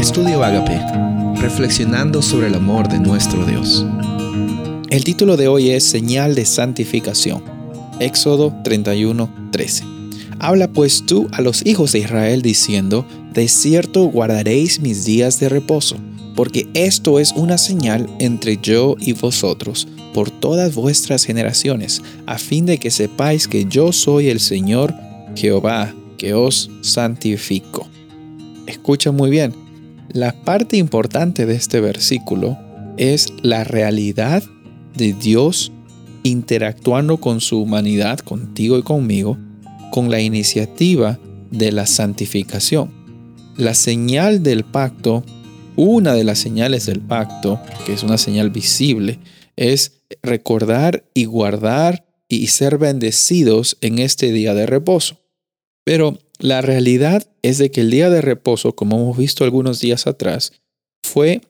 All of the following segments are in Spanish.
Estudio Agape, reflexionando sobre el amor de nuestro Dios. El título de hoy es Señal de Santificación. Éxodo 31:13. Habla pues tú a los hijos de Israel diciendo, De cierto guardaréis mis días de reposo, porque esto es una señal entre yo y vosotros por todas vuestras generaciones, a fin de que sepáis que yo soy el Señor Jehová, que os santifico. Escucha muy bien, la parte importante de este versículo es la realidad de Dios interactuando con su humanidad, contigo y conmigo, con la iniciativa de la santificación. La señal del pacto, una de las señales del pacto, que es una señal visible, es recordar y guardar y ser bendecidos en este día de reposo. Pero la realidad es de que el día de reposo, como hemos visto algunos días atrás, fue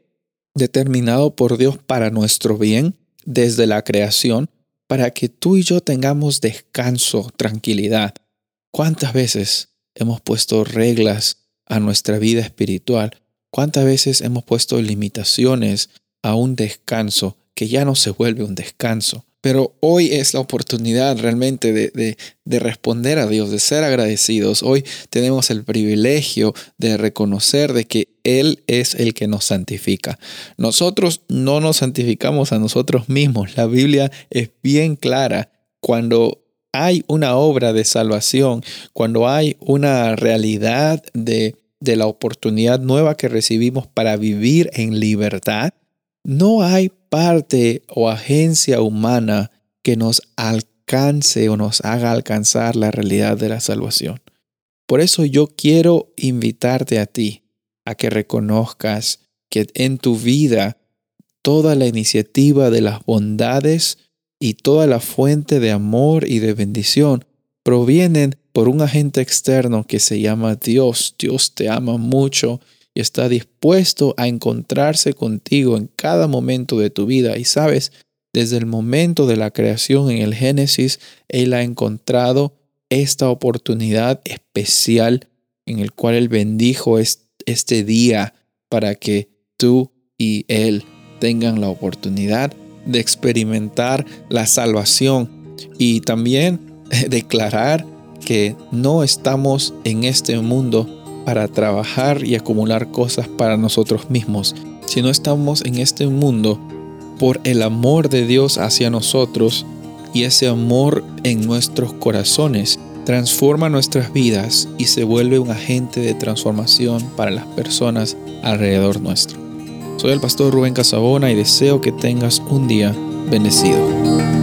determinado por Dios para nuestro bien desde la creación, para que tú y yo tengamos descanso, tranquilidad. ¿Cuántas veces hemos puesto reglas a nuestra vida espiritual? ¿Cuántas veces hemos puesto limitaciones a un descanso que ya no se vuelve un descanso? Pero hoy es la oportunidad realmente de, responder a Dios, de ser agradecidos. Hoy tenemos el privilegio de reconocer de que Él es el que nos santifica. Nosotros no nos santificamos a nosotros mismos. La Biblia es bien clara. Cuando hay una obra de salvación, cuando hay una realidad de, de la oportunidad nueva que recibimos para vivir en libertad, no hay parte o agencia humana que nos alcance o nos haga alcanzar la realidad de la salvación. Por eso yo quiero invitarte a ti a que reconozcas que en tu vida toda la iniciativa de las bondades y toda la fuente de amor y de bendición provienen por un agente externo que se llama Dios. Dios te ama mucho y está dispuesto a encontrarse contigo en cada momento de tu vida. Y sabes, desde el momento de la creación en el Génesis, Él ha encontrado esta oportunidad especial en el cual Él bendijo este día para que tú y Él tengan la oportunidad de experimentar la salvación y también declarar que no estamos en este mundo para trabajar y acumular cosas para nosotros mismos, si no estamos en este mundo por el amor de Dios hacia nosotros y ese amor en nuestros corazones transforma nuestras vidas y se vuelve un agente de transformación para las personas alrededor nuestro. Soy el pastor Rubén Casabona y deseo que tengas un día bendecido.